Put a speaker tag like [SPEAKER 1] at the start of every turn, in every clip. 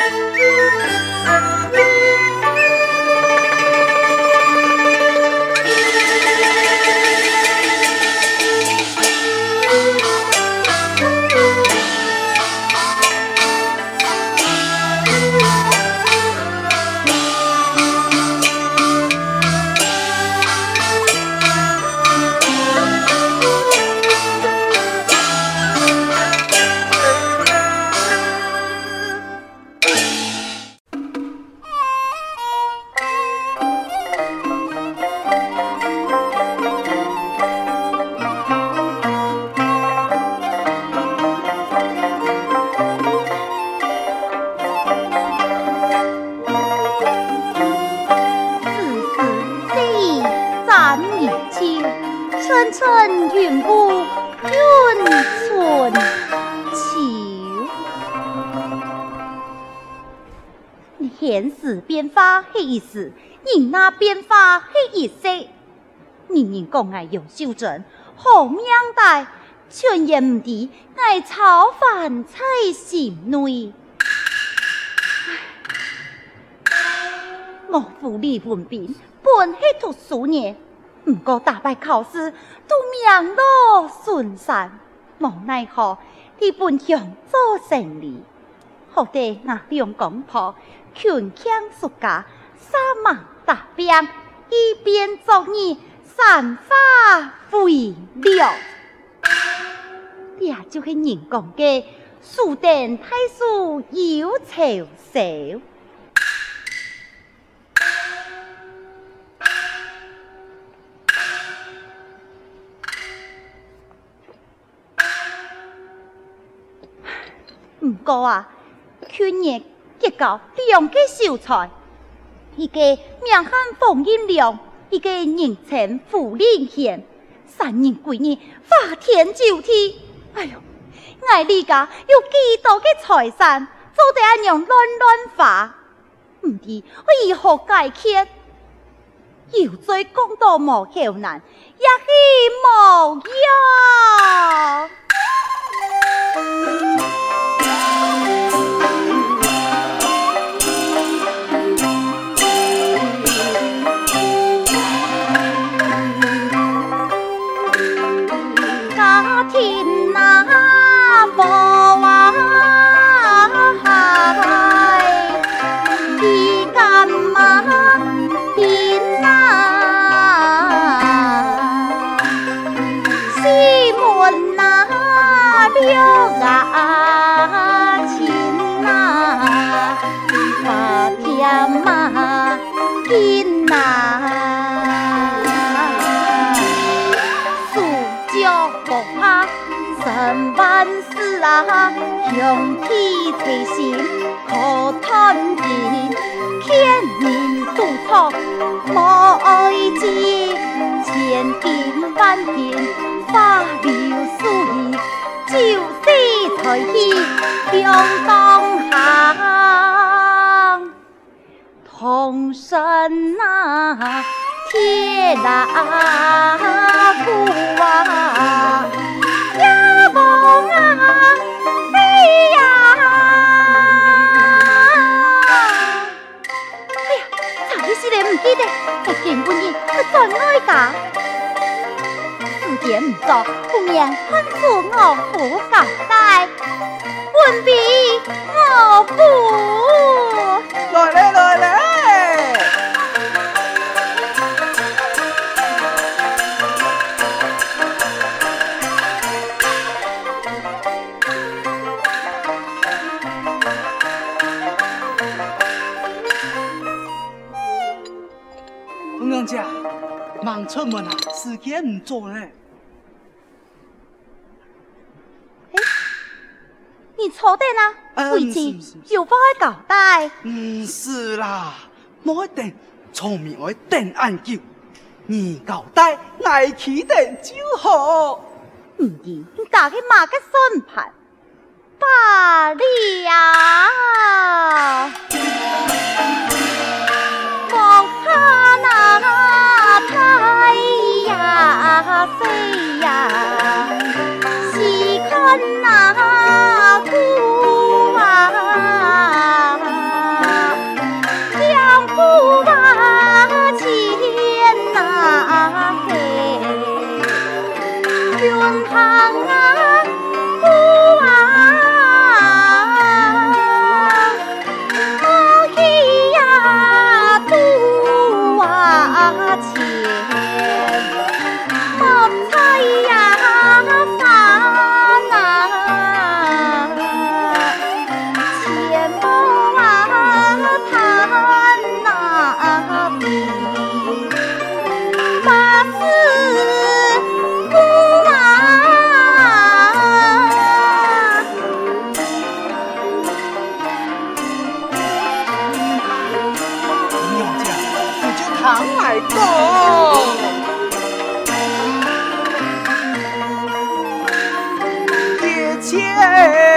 [SPEAKER 1] Música 天时变化系一时，人那变化系一世。人人讲爱杨秀珍，好命大，全然唔知爱操烦在心内。我府李文斌本系读书人，不过打败考试都名落孙山，无奈何李本强做生理，好在那两公婆。群强 xuất 家，三马大兵，一边作义，散发飞了。也就是人讲的“树等太叔有巧手”。哥啊，去年。结交两个秀才，一个名喊冯应良，一个人称胡令贤，三人归你花天酒地。哎呦，我李家有几多个财产，做得阿娘乱乱花，唔知为何解决？有罪公道无口难，也是无用。梦用体贴心，可团结，天人独错，莫爱记，千金万金，花柳树叶，酒色财气，两当行，同生啊，铁打鼓啊，呀梦啊！爱家。时间唔早，不免看出我府交代。文斌，我
[SPEAKER 2] 不来来来来。出门啊，时间唔早呢。
[SPEAKER 1] 哎，你坐定啦，回去有话要交代。
[SPEAKER 2] 嗯，是啦，我一定聪明，我定按旧。你交代，爱去定就好。
[SPEAKER 1] 唔系，你打开马个算盘，罢了。
[SPEAKER 2] 飞扬耶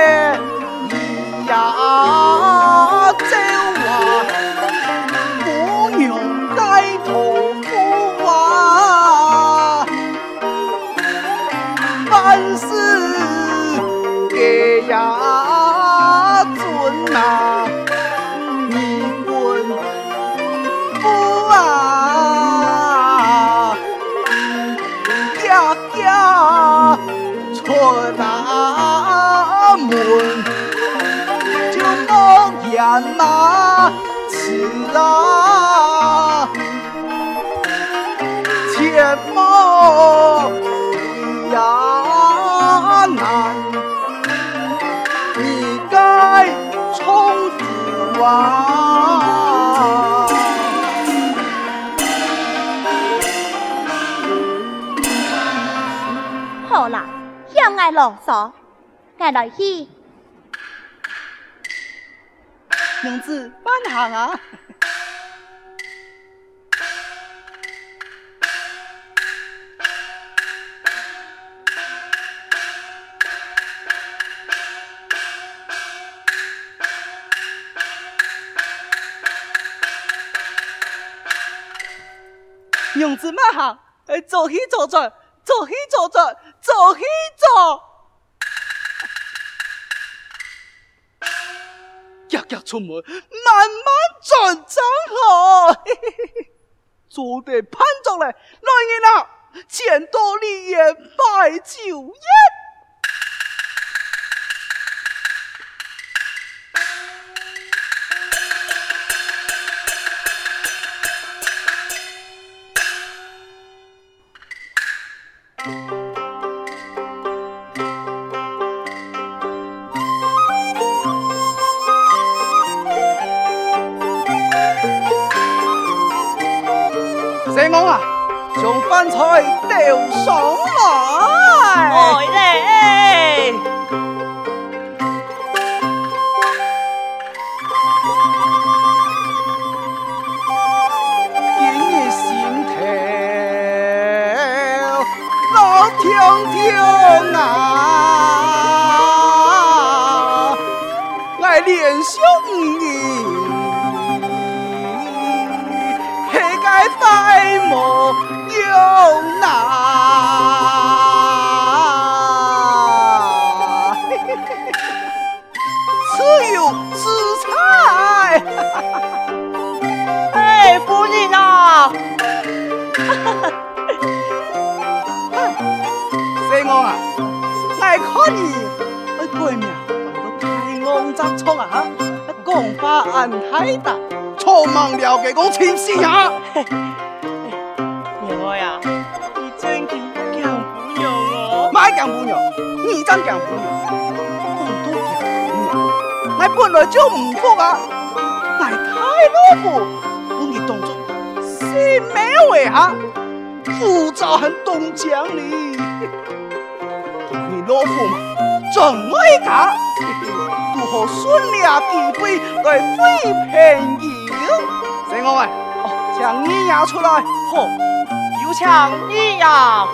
[SPEAKER 2] 吃啊，切莫呀难，你该从子啊。
[SPEAKER 1] 好啦，向爱啰嗦，爱来去。
[SPEAKER 2] 娘子，慢行啊！娘子慢行，哎，走起走转，走起走转，走起走。日日出门，慢慢转正好。做得盼着嘞，来人啊，见多利也摆酒宴。将饭菜爱看你，哎，闺蜜，我都太戆杂错啊！讲话安太大。匆忙了解讲清醒啊！
[SPEAKER 3] 娘儿呀，你真的讲不了哦。
[SPEAKER 2] 买讲不了，你真讲不了，我都讲不了。我本来就唔服啊，我太老夫，我你动作是咩话哈？浮躁很东江哩，你老夫嘛，真爱家，如何顺利机会来会便宜？谢我喂，哦，请你押出来，
[SPEAKER 3] 好，有请你呀。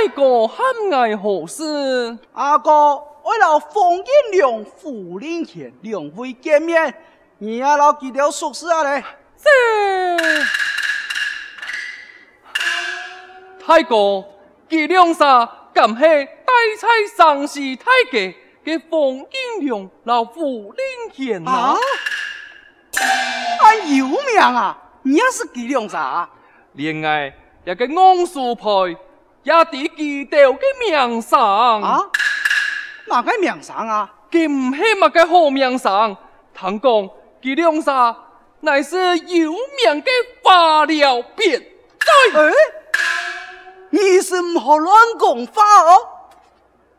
[SPEAKER 4] 太公喊爱何事？
[SPEAKER 2] 阿哥，为了封印两夫人前两会见面，你阿老记得熟识啊嘞？
[SPEAKER 4] 是。太公，这两煞敢是代菜上司太监嘅封印良老夫人言啊？
[SPEAKER 2] 俺有名啊，你也是伎俩啥？
[SPEAKER 4] 恋爱一个昂树派，也得记得个名声
[SPEAKER 2] 啊？哪个名声啊？
[SPEAKER 4] 佢唔系乜个好名声，听讲伎俩啥乃是有名的化疗变态。
[SPEAKER 2] 哎，你是唔好乱讲话哦！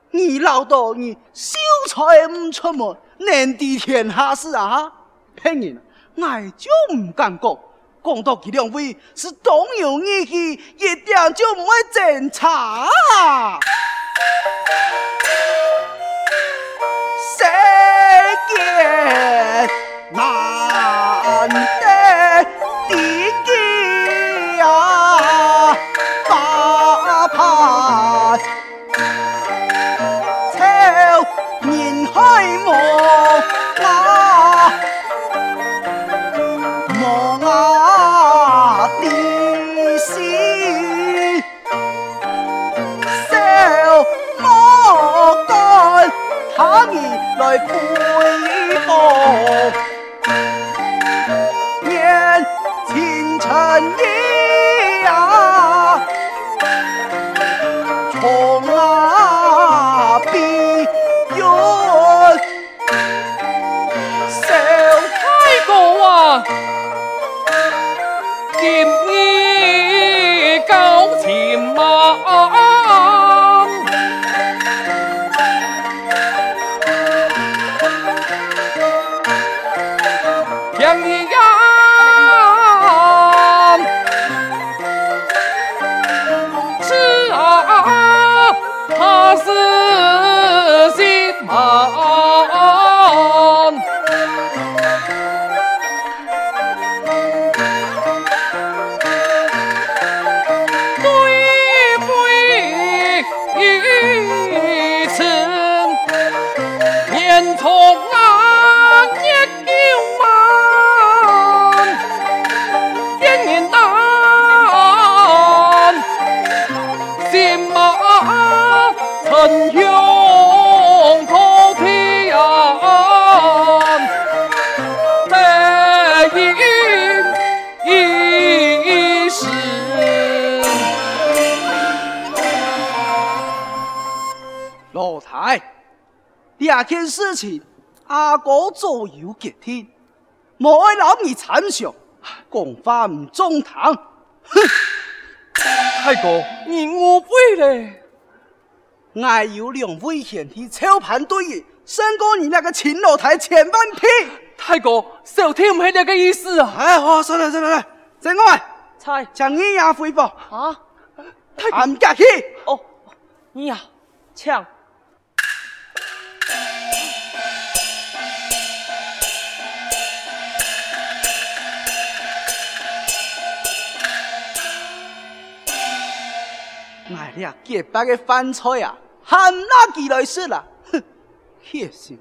[SPEAKER 2] 你老豆你秀才唔出门，难敌天下事啊！骗人，我就唔敢讲。讲到佢两位是同有义气，一点就唔会侦查。
[SPEAKER 4] 谁见难来挥
[SPEAKER 2] 这件事情，阿哥早有决定，莫爱老你参详，讲话唔中堂。哼，
[SPEAKER 4] 太哥，你误会了，
[SPEAKER 2] 我有两位贤弟操盘对弈，胜过你那个秦老台千万匹。
[SPEAKER 4] 太哥，小天唔系这个意思啊！
[SPEAKER 2] 哎，好，算了算了，再我，
[SPEAKER 3] 菜
[SPEAKER 2] 将你也回报
[SPEAKER 3] 啊，
[SPEAKER 2] 太公，客气
[SPEAKER 3] 哦，你呀，抢。
[SPEAKER 2] 哎呀，洁白的饭菜啊，含哪几来食啦？哼，谢心，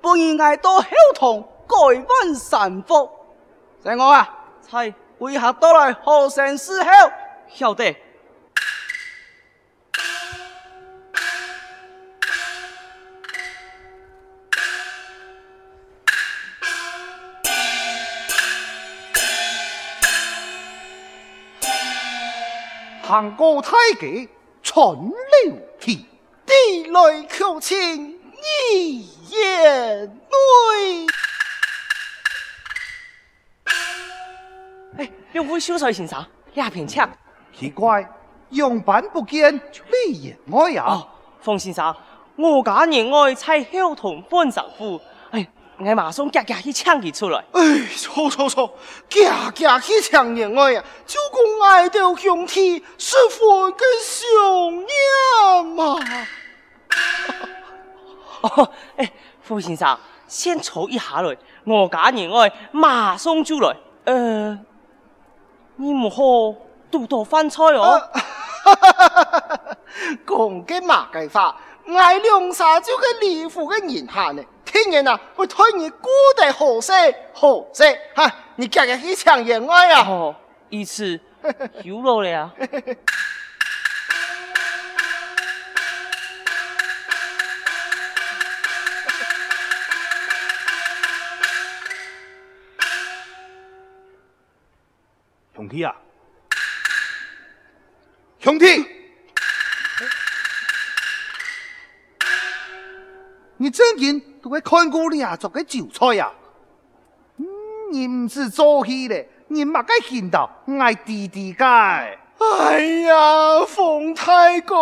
[SPEAKER 2] 不应该到后堂改换三福。三我啊，
[SPEAKER 3] 菜
[SPEAKER 2] 为何到来好生伺候？
[SPEAKER 3] 晓得。
[SPEAKER 5] 行歌太极，春流天，地雷求亲，一言泪。
[SPEAKER 3] 哎，两位秀才先生，鸦片枪。
[SPEAKER 5] 奇怪，用板不见，泪眼爱呀。
[SPEAKER 3] 哦，冯先生，我家人爱在后堂换丈夫。哎。我马上夹夹去抢佢出来。
[SPEAKER 5] 哎，错错错，夹夹去抢人爱呀！就讲爱到兄弟是否个兄弟嘛？
[SPEAKER 3] 哦，哎，傅先生，先坐一下来，我家人爱马上就来。呃，你唔好多多饭菜哦。
[SPEAKER 5] 讲嘅马计法，爱两三就个礼服嘅人下呢。听人啊，我推你古代好些好些，哈！你夹夹去抢人爱啊！
[SPEAKER 3] 哦，一次 有路了呀。
[SPEAKER 6] 兄弟啊，兄弟，你最近都会看过俩做个韭菜呀？嗯，你唔是做戏咧，你嘛该见到爱弟弟嘅？
[SPEAKER 5] 哎呀，冯太公，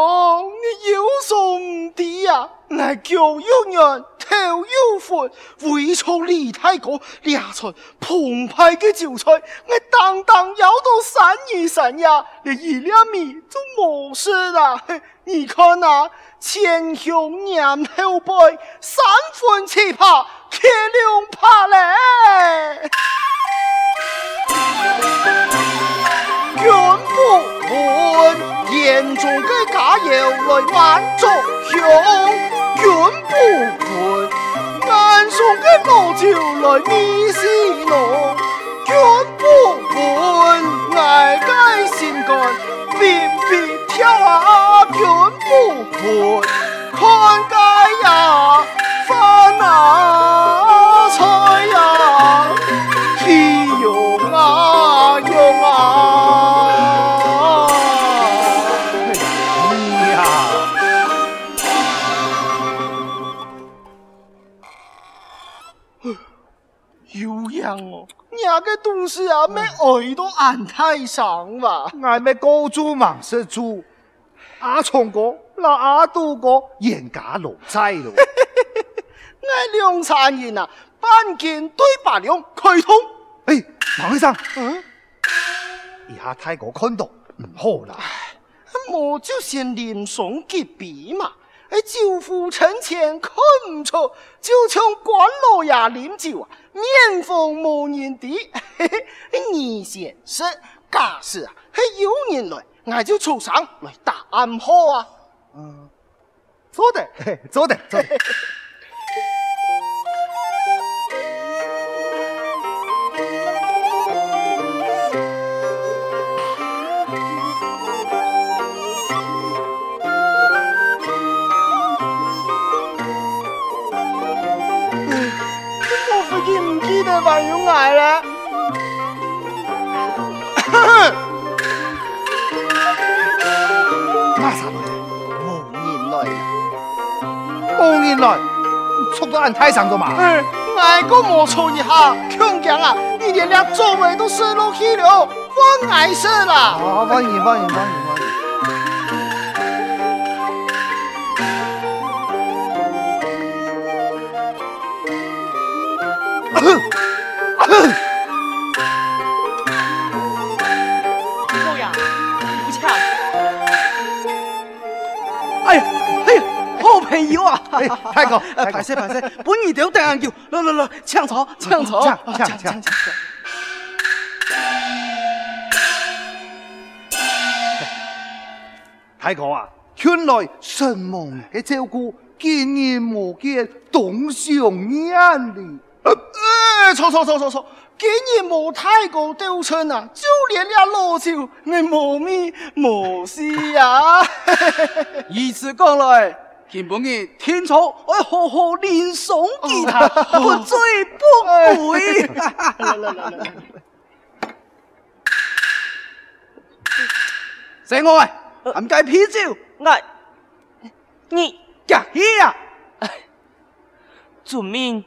[SPEAKER 5] 你有所唔知呀？爱脚有软，头有宽，为错李太公俩出澎湃嘅韭菜，我当当要到三二三呀，连一两米都冇事啦。你看那前胸娘后背，三分气魄，铁两拍嘞。全部换严重嘅加油来满足胸，全部换眼送嘅老酒来迷死我，全部换爱该心肝临别跳啊，全部换看该呀烦恼伢个东西啊，没爱到安太上吧？
[SPEAKER 6] 俺们高祖忙是猪，阿聪哥、那阿杜哥严家老仔咯。
[SPEAKER 5] 俺两三人啊，半斤对八两开通。
[SPEAKER 6] 哎，王医生，
[SPEAKER 5] 嗯，
[SPEAKER 6] 以下太过看到唔好啦。
[SPEAKER 5] 我就先连怂结鼻嘛。哎，舅父趁钱看唔出，就像关老爷饮酒啊，面风无人敌。嘿嘿，你先生假使啊，还有人来，我就出上来打暗号啊。
[SPEAKER 6] 嗯，做得，做得，做得。
[SPEAKER 5] 这玩意矮了，
[SPEAKER 6] 马啥来？
[SPEAKER 5] 无人来了，
[SPEAKER 6] 无人来，出到俺台上干嘛？
[SPEAKER 5] 嗯，挨个摩擦一下，强强啊！你连俩座位都射落去了，我挨射了。
[SPEAKER 6] 啊，欢迎欢迎欢迎
[SPEAKER 3] 老爷，不抢。
[SPEAKER 2] 哎呀哎呀，好朋友啊！
[SPEAKER 6] 哎，太公，
[SPEAKER 2] 哎，排泄排泄，本二条定眼叫，来来来，抢草抢草，
[SPEAKER 6] 抢抢抢！太公啊，原来神蒙嘅照顾，见面无见，董上眼里。
[SPEAKER 5] 哎，错错错错错，今日冇太过丢村啊，就连俩老酒，你冇米冇事啊！
[SPEAKER 2] 以此讲来，今本日天朝我好好练诵吉他，不醉不归。来来来来，谁我哎？俺该啤酒，
[SPEAKER 3] 哎，你
[SPEAKER 2] 呀嘿呀！
[SPEAKER 3] 遵命。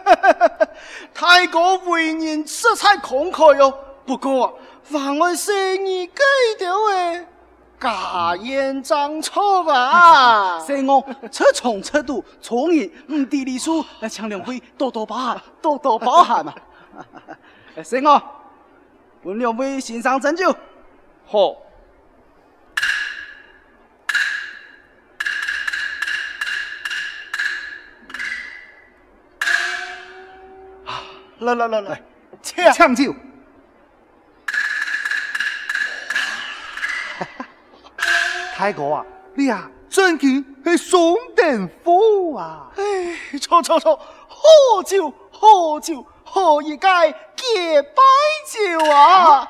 [SPEAKER 5] 太过为人色彩慷慨哟，不过啊，妨碍生意改掉诶，假言张错啊！
[SPEAKER 2] 谁我出从出度，从人唔地理数，来请两位多多包涵，多多包涵嘛！谁我本两位欣赏斟酒，
[SPEAKER 3] 好。
[SPEAKER 5] 来来来来，
[SPEAKER 6] 抢抢酒！太公啊，你啊，真嘅系送电火啊！
[SPEAKER 5] 哎，错错错，喝酒喝酒，何以解结拜酒啊？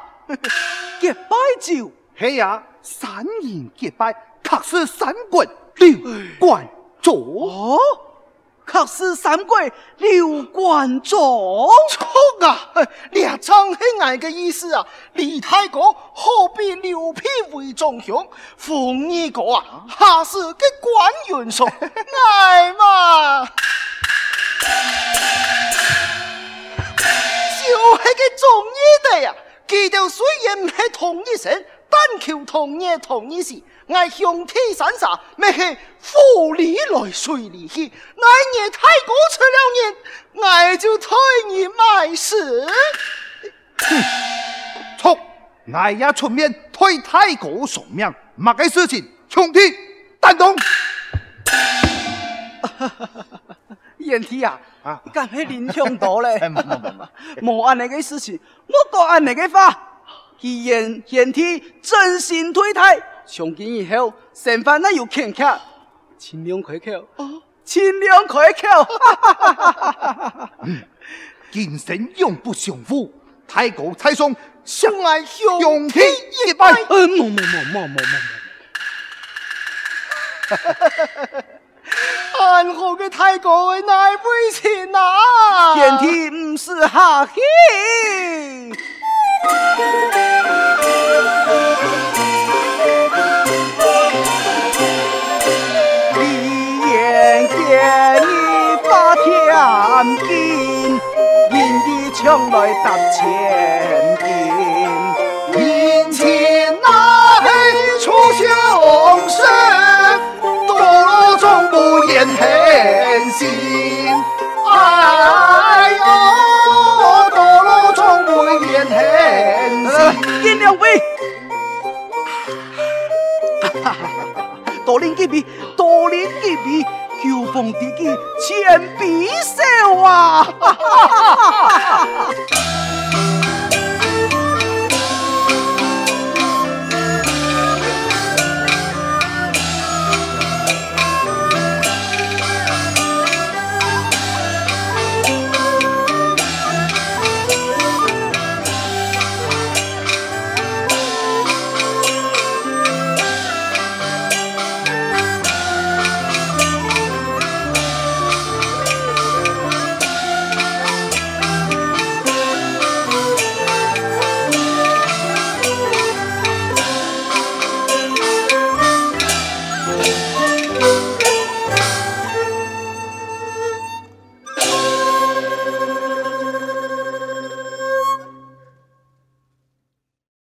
[SPEAKER 2] 结拜酒，
[SPEAKER 6] 系啊，三人结拜，确是三观六观众。
[SPEAKER 2] 哦，可客死三国刘关中。
[SPEAKER 5] 错啊！列张是俺的意思啊！李太公何必刘辟为中雄？冯二哥啊，还是个官员说爱 嘛？就系个忠义的呀！记得虽然唔系同一生，但求同年同一时。爱兄弟三傻，咩去富里来水里去？那年太公出了年，爱就推你卖死。
[SPEAKER 6] 哼，错，爱也出面推太公送命，乜嘅事情？兄弟，担当。
[SPEAKER 2] 贤弟啊，
[SPEAKER 6] 你，
[SPEAKER 2] 敢系林兄多嘞？
[SPEAKER 6] 冇冇冇，
[SPEAKER 2] 冇按那个事情，我讲按那个话。既然贤弟真心对待。从今以后，剩饭那有欠客，尽量开口，尽量开口。
[SPEAKER 6] 今生永不相负，太公太上，相爱兄弟一拜。
[SPEAKER 2] 嗯，冇冇冇冇冇冇。
[SPEAKER 5] 安好嘅太公为哪位亲啊？
[SPEAKER 2] 贤弟唔是
[SPEAKER 5] 下气。狠心。哎呦，多种不言狠心。
[SPEAKER 2] 见了喂，多林几笔，多林几笔。秋风地气，千比手啊！